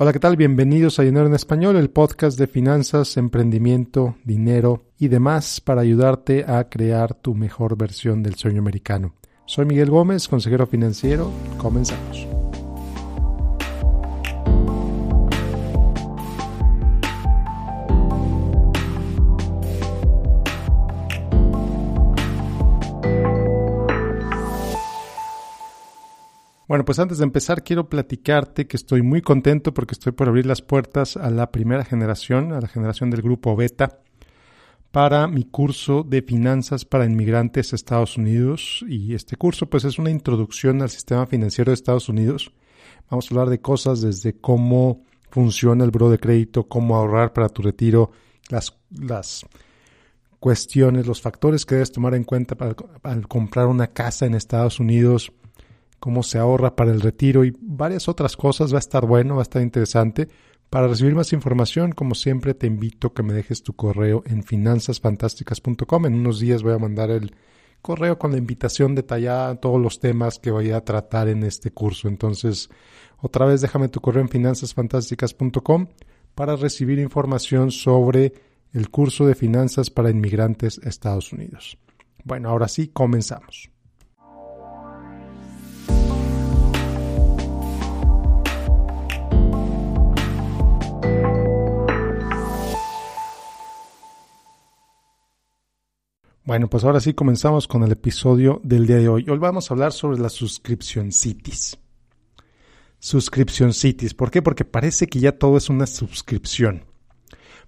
Hola, ¿qué tal? Bienvenidos a Dinero en Español, el podcast de finanzas, emprendimiento, dinero y demás para ayudarte a crear tu mejor versión del sueño americano. Soy Miguel Gómez, consejero financiero. Comenzamos. Bueno, pues antes de empezar quiero platicarte que estoy muy contento porque estoy por abrir las puertas a la primera generación, a la generación del grupo Beta, para mi curso de finanzas para inmigrantes a Estados Unidos. Y este curso pues es una introducción al sistema financiero de Estados Unidos. Vamos a hablar de cosas desde cómo funciona el buro de crédito, cómo ahorrar para tu retiro, las, las cuestiones, los factores que debes tomar en cuenta para, al comprar una casa en Estados Unidos, cómo se ahorra para el retiro y varias otras cosas. Va a estar bueno, va a estar interesante. Para recibir más información, como siempre, te invito a que me dejes tu correo en finanzasfantásticas.com. En unos días voy a mandar el correo con la invitación detallada a todos los temas que voy a tratar en este curso. Entonces, otra vez déjame tu correo en finanzasfantásticas.com para recibir información sobre el curso de finanzas para inmigrantes a Estados Unidos. Bueno, ahora sí, comenzamos. Bueno, pues ahora sí comenzamos con el episodio del día de hoy. Hoy vamos a hablar sobre la suscripción cities. Suscripción cities. ¿Por qué? Porque parece que ya todo es una suscripción.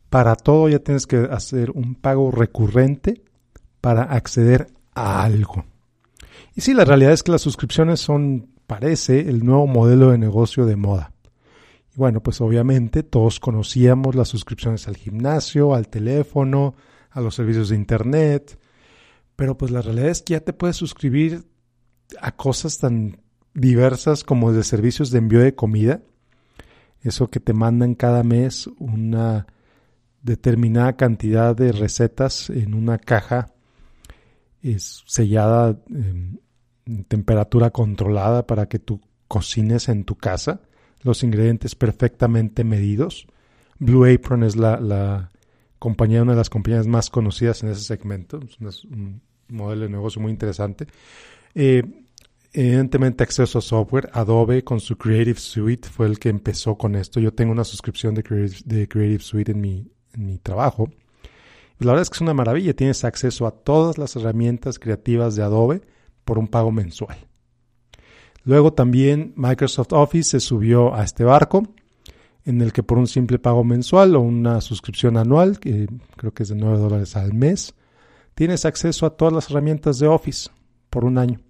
Para todo ya tienes que hacer un pago recurrente para acceder a algo. Y sí, la realidad es que las suscripciones son, parece, el nuevo modelo de negocio de moda. Y bueno, pues obviamente todos conocíamos las suscripciones al gimnasio, al teléfono, a los servicios de internet, pero pues la realidad es que ya te puedes suscribir a cosas tan diversas como de servicios de envío de comida. Eso que te mandan cada mes una determinada cantidad de recetas en una caja sellada en temperatura controlada para que tú cocines en tu casa. Los ingredientes perfectamente medidos. Blue Apron es la, compañía, una de las compañías más conocidas en ese segmento. Modelo de negocio muy interesante. Eh, evidentemente acceso a software. Adobe con su Creative Suite fue el que empezó con esto. Yo tengo una suscripción de Creative, Suite en mi, en mi trabajo. La verdad es que es una maravilla. Tienes acceso a todas las herramientas creativas de Adobe por un pago mensual. Luego también Microsoft Office se subió a este barco en el que por un simple pago mensual o una suscripción anual, que creo que es de 9 dólares al mes, tienes acceso a todas las herramientas de Office por un año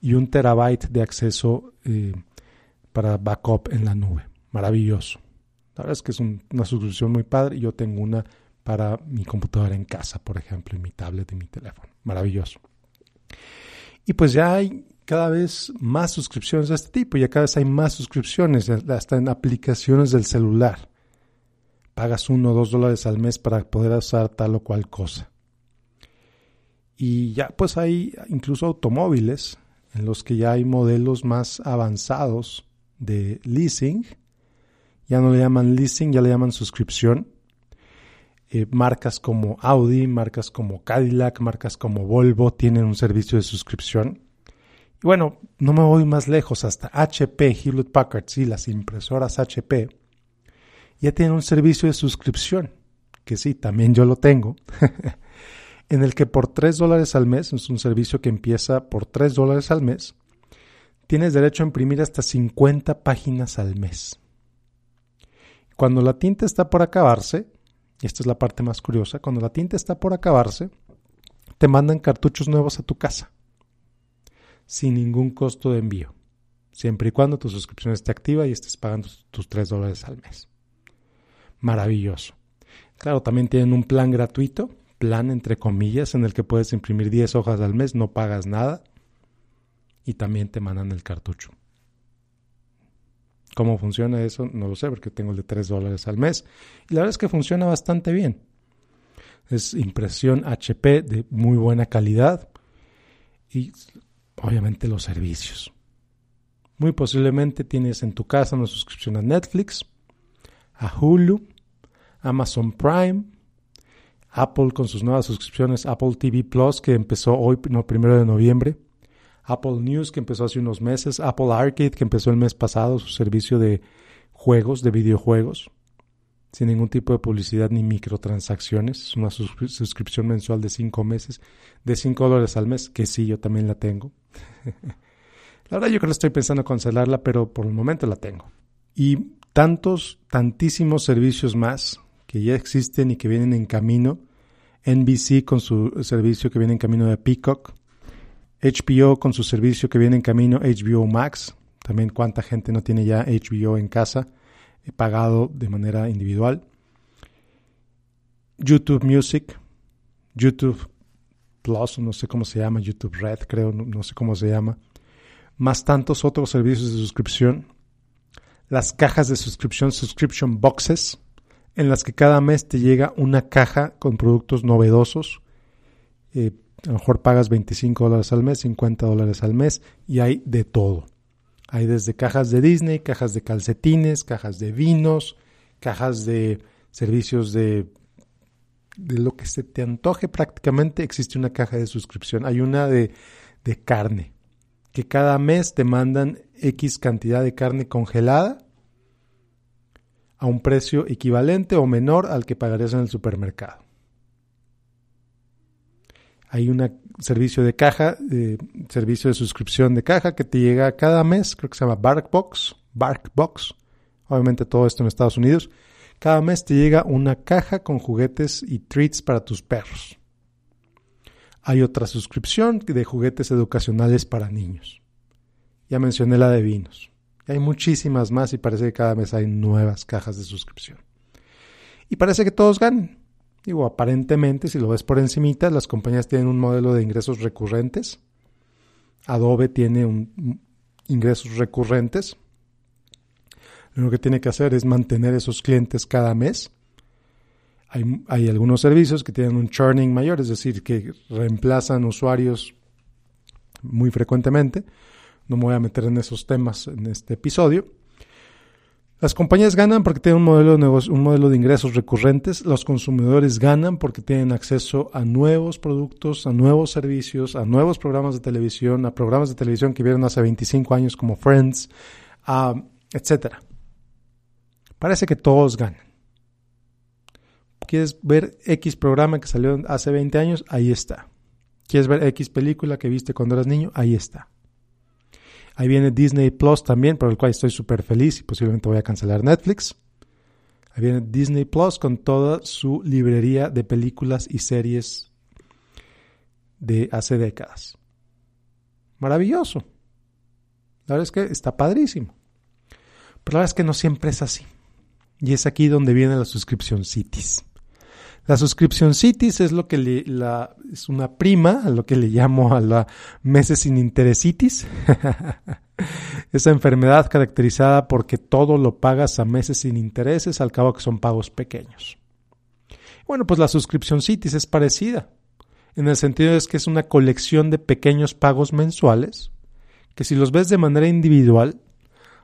y un terabyte de acceso eh, para backup en la nube. Maravilloso. La verdad es que es una suscripción muy padre yo tengo una para mi computadora en casa, por ejemplo, y mi tablet y mi teléfono. Maravilloso. Y pues ya hay cada vez más suscripciones de este tipo, ya cada vez hay más suscripciones, hasta en aplicaciones del celular. Pagas uno o dos dólares al mes para poder usar tal o cual cosa. Y ya pues hay incluso automóviles en los que ya hay modelos más avanzados de leasing. Ya no le llaman leasing, ya le llaman suscripción. Eh, marcas como Audi, marcas como Cadillac, marcas como Volvo tienen un servicio de suscripción. Y bueno, no me voy más lejos, hasta HP, Hewlett Packard, sí, las impresoras HP, ya tienen un servicio de suscripción, que sí, también yo lo tengo. en el que por 3 dólares al mes, es un servicio que empieza por 3 dólares al mes, tienes derecho a imprimir hasta 50 páginas al mes. Cuando la tinta está por acabarse, y esta es la parte más curiosa, cuando la tinta está por acabarse, te mandan cartuchos nuevos a tu casa, sin ningún costo de envío, siempre y cuando tu suscripción esté activa y estés pagando tus 3 dólares al mes. Maravilloso. Claro, también tienen un plan gratuito plan, entre comillas, en el que puedes imprimir 10 hojas al mes, no pagas nada y también te mandan el cartucho. ¿Cómo funciona eso? No lo sé, porque tengo el de 3 dólares al mes. Y la verdad es que funciona bastante bien. Es impresión HP de muy buena calidad y obviamente los servicios. Muy posiblemente tienes en tu casa una suscripción a Netflix a Hulu, Amazon Prime, Apple con sus nuevas suscripciones, Apple TV Plus que empezó hoy, primero de noviembre, Apple News que empezó hace unos meses, Apple Arcade que empezó el mes pasado su servicio de juegos, de videojuegos, sin ningún tipo de publicidad ni microtransacciones. Es una suscripción mensual de cinco meses, de 5 dólares al mes, que sí, yo también la tengo. la verdad yo creo que estoy pensando cancelarla, pero por el momento la tengo. Y tantos, tantísimos servicios más que ya existen y que vienen en camino. NBC con su servicio que viene en camino de Peacock. HBO con su servicio que viene en camino HBO Max. También cuánta gente no tiene ya HBO en casa pagado de manera individual. YouTube Music, YouTube Plus, no sé cómo se llama, YouTube Red, creo, no, sé cómo se llama, más tantos otros servicios de suscripción, las cajas de suscripción, subscription boxes, en las que cada mes te llega una caja con productos novedosos. Eh, a lo mejor pagas 25 dólares al mes, 50 dólares al mes y hay de todo. Hay desde cajas de Disney, cajas de calcetines, cajas de vinos, cajas de servicios de, de lo que se te antoje prácticamente. Existe una caja de suscripción. Hay una de, de carne, que cada mes te mandan X cantidad de carne congelada a un precio equivalente o menor al que pagarías en el supermercado. Hay un servicio de caja, servicio de suscripción de caja que te llega cada mes, creo que se llama Barkbox, Barkbox. Obviamente todo esto en Estados Unidos. Cada mes te llega una caja con juguetes y treats para tus perros. Hay otra suscripción de juguetes educacionales para niños. Ya mencioné la de vinos. Hay muchísimas más y parece que cada mes hay nuevas cajas de suscripción. Y parece que todos ganan. Digo, aparentemente, si lo ves por encimita, las compañías tienen un modelo de ingresos recurrentes. Adobe tiene un, ingresos recurrentes. Lo que tiene que hacer es mantener esos clientes cada mes. Hay, hay, algunos servicios que tienen un churning mayor, es decir, que reemplazan usuarios muy frecuentemente. No me voy a meter en esos temas en este episodio. Las compañías ganan porque tienen un modelo de un modelo de ingresos recurrentes. Los consumidores ganan porque tienen acceso a nuevos productos, a nuevos servicios, a nuevos programas de televisión, a programas de televisión que vieron hace 25 años como Friends, etcétera. Parece que todos ganan. ¿Quieres ver X programa que salió hace 20 años? Ahí está. ¿Quieres ver X película que viste cuando eras niño? Ahí está. Ahí viene Disney Plus también, por el cual estoy súper feliz y posiblemente voy a cancelar Netflix. Ahí viene Disney Plus con toda su librería de películas y series de hace décadas. Maravilloso. La verdad es que está padrísimo. Pero la verdad es que no siempre es así. Y es aquí donde viene la suscripción Cities. La suscripción Cities es lo que le, es una prima a lo que le llamo a la meses sin interesitis. Esa enfermedad caracterizada porque todo lo pagas a meses sin intereses, al cabo que son pagos pequeños. Bueno, pues la suscripción Cities es parecida, en el sentido es que es una colección de pequeños pagos mensuales, que si los ves de manera individual,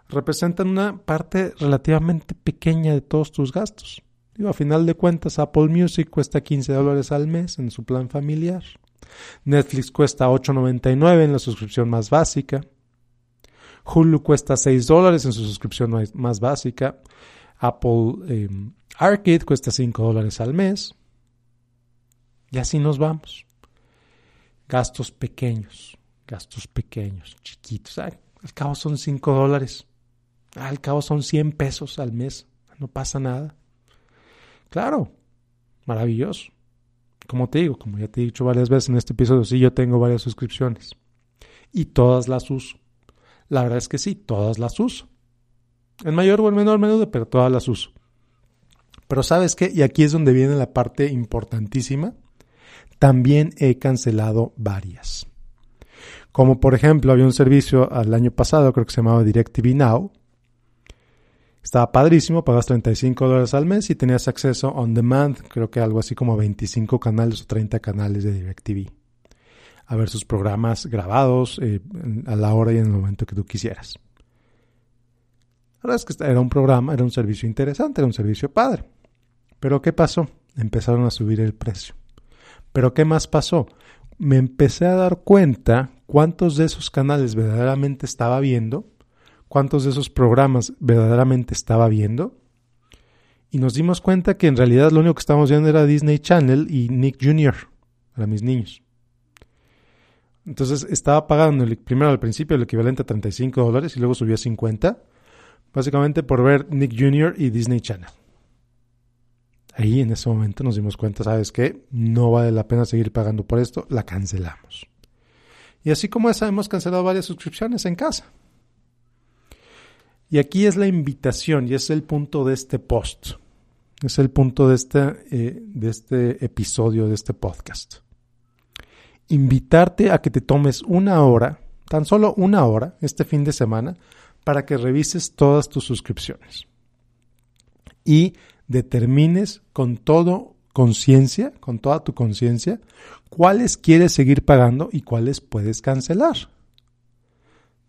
representan una parte relativamente pequeña de todos tus gastos. A final de cuentas, Apple Music cuesta 15 dólares al mes en su plan familiar. Netflix cuesta 8.99 en la suscripción más básica. Hulu cuesta 6 dólares en su suscripción más básica. Apple em, Arcade cuesta 5 dólares al mes. Y así nos vamos. Gastos pequeños, gastos pequeños, chiquitos. al cabo son 5 dólares. Al cabo son 100 pesos al mes. No pasa nada. Claro, maravilloso. Como te digo, como ya te he dicho varias veces en este episodio, sí, yo tengo varias suscripciones y todas las uso. La verdad es que sí, todas las uso. En mayor o en menor medida, pero todas las uso. Pero sabes qué, y aquí es donde viene la parte importantísima, también he cancelado varias. Como por ejemplo, había un servicio al año pasado, creo que se llamaba DirecTV Now, estaba padrísimo, pagas 35 dólares al mes y tenías acceso on demand, creo que algo así como 25 canales o 30 canales de DirecTV. A ver sus programas grabados eh, a la hora y en el momento que tú quisieras. La verdad es que era un programa, era un servicio interesante, era un servicio padre. Pero ¿qué pasó? Empezaron a subir el precio. Pero ¿qué más pasó? Me empecé a dar cuenta cuántos de esos canales verdaderamente estaba viendo, cuántos de esos programas verdaderamente estaba viendo. Y nos dimos cuenta que en realidad lo único que estábamos viendo era Disney Channel y Nick Jr. para mis niños. Entonces estaba pagando el, primero al principio el equivalente a 35 dólares y luego subió a 50, básicamente por ver Nick Jr. y Disney Channel. Ahí en ese momento nos dimos cuenta, ¿sabes qué? No vale la pena seguir pagando por esto, la cancelamos. Y así como esa, hemos cancelado varias suscripciones en casa. Y aquí es la invitación y es el punto de este post. Es el punto de este, de este episodio, de este podcast. Invitarte a que te tomes una hora, tan solo una hora, este fin de semana, para que revises todas tus suscripciones. Y determines con todo conciencia, con toda tu conciencia, cuáles quieres seguir pagando y cuáles puedes cancelar.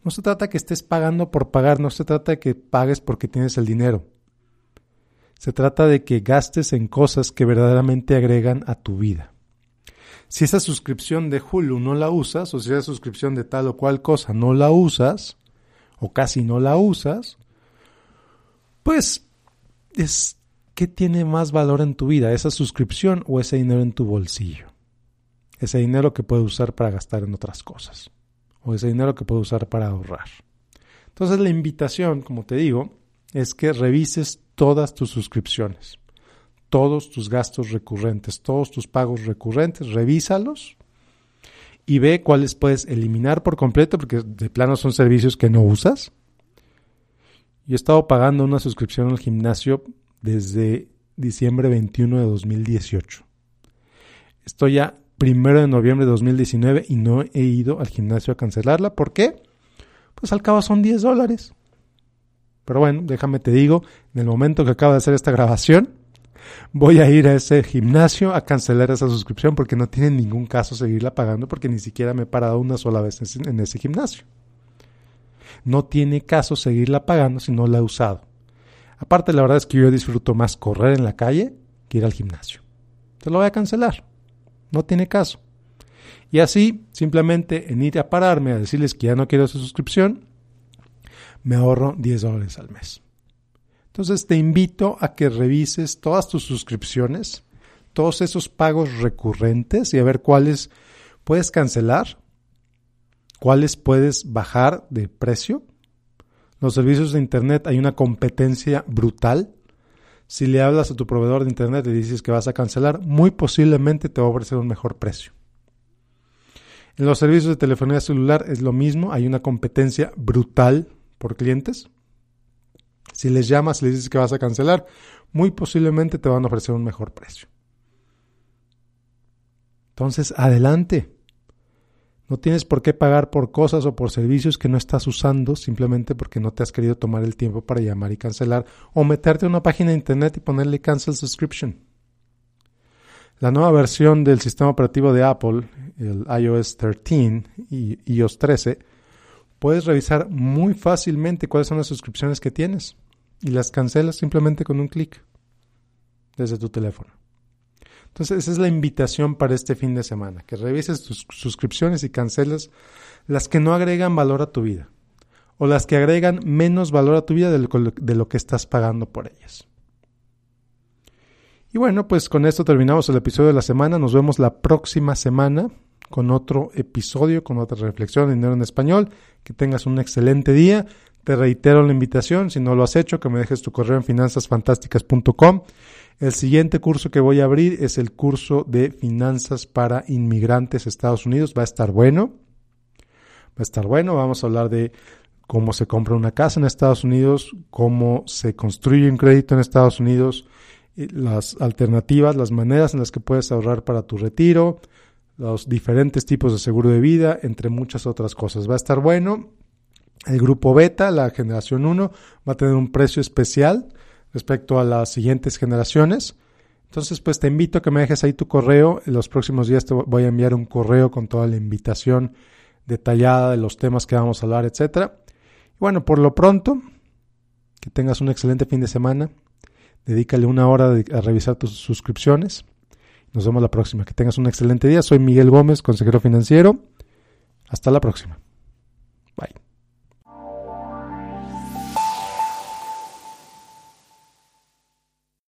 No se trata que estés pagando por pagar, no se trata de que pagues porque tienes el dinero. Se trata de que gastes en cosas que verdaderamente agregan a tu vida. Si esa suscripción de Hulu no la usas, o si esa suscripción de tal o cual cosa no la usas, o casi no la usas, pues es ¿qué tiene más valor en tu vida? ¿Esa suscripción o ese dinero en tu bolsillo? Ese dinero que puedes usar para gastar en otras cosas. O ese dinero que puedes usar para ahorrar. Entonces la invitación, como te digo, es que revises todas tus suscripciones, todos tus gastos recurrentes, todos tus pagos recurrentes, revísalos y ve cuáles puedes eliminar por completo, porque de plano son servicios que no usas. Yo he estado pagando una suscripción al gimnasio desde diciembre 21 de 2018. Estoy ya primero de noviembre de 2019 y no he ido al gimnasio a cancelarla. ¿Por qué? Pues al cabo son 10 dólares. Pero bueno, déjame te digo, en el momento que acabo de hacer esta grabación, voy a ir a ese gimnasio a cancelar esa suscripción porque no tiene ningún caso seguirla pagando porque ni siquiera me he parado una sola vez en ese gimnasio. No tiene caso seguirla pagando si no la he usado. Aparte, la verdad es que yo disfruto más correr en la calle que ir al gimnasio. Te lo voy a cancelar. No tiene caso. Y así, simplemente en ir a pararme a decirles que ya no quiero esa suscripción, me ahorro 10 dólares al mes. Entonces te invito a que revises todas tus suscripciones, todos esos pagos recurrentes y a ver cuáles puedes cancelar, cuáles puedes bajar de precio los servicios de Internet hay una competencia brutal. Si le hablas a tu proveedor de Internet y dices que vas a cancelar, muy posiblemente te va a ofrecer un mejor precio. En los servicios de telefonía celular es lo mismo, hay una competencia brutal por clientes. Si les llamas y les dices que vas a cancelar, muy posiblemente te van a ofrecer un mejor precio. Entonces, adelante. No tienes por qué pagar por cosas o por servicios que no estás usando simplemente porque no te has querido tomar el tiempo para llamar y cancelar o meterte a una página de internet y ponerle cancel subscription. La nueva versión del sistema operativo de Apple, el iOS 13 y iOS 13, puedes revisar muy fácilmente cuáles son las suscripciones que tienes y las cancelas simplemente con un clic desde tu teléfono. Entonces, esa es la invitación para este fin de semana, que revises tus suscripciones y canceles las que no agregan valor a tu vida o las que agregan menos valor a tu vida de lo, de que estás pagando por ellas. Y bueno, pues con esto terminamos el episodio de la semana. Nos vemos la próxima semana con otro episodio, con otra reflexión en dinero en español. Que tengas un excelente día. Te reitero la invitación, si no lo has hecho, que me dejes tu correo en finanzasfantásticas.com el siguiente curso que voy a abrir es el curso de finanzas para inmigrantes Estados Unidos. Va a estar bueno. Va a estar bueno. Vamos a hablar de cómo se compra una casa en Estados Unidos, cómo se construye un crédito en Estados Unidos, las alternativas, las maneras en las que puedes ahorrar para tu retiro, los diferentes tipos de seguro de vida, entre muchas otras cosas. Va a estar bueno. El grupo beta, la generación 1, va a tener un precio especial respecto a las siguientes generaciones. Entonces, pues te invito a que me dejes ahí tu correo. En los próximos días te voy a enviar un correo con toda la invitación detallada de los temas que vamos a hablar, etcétera. Y bueno, por lo pronto, Que tengas un excelente fin de semana. Dedícale una hora a revisar tus suscripciones. Nos vemos la próxima. Que tengas un excelente día. Soy Miguel Gómez, consejero financiero. Hasta la próxima.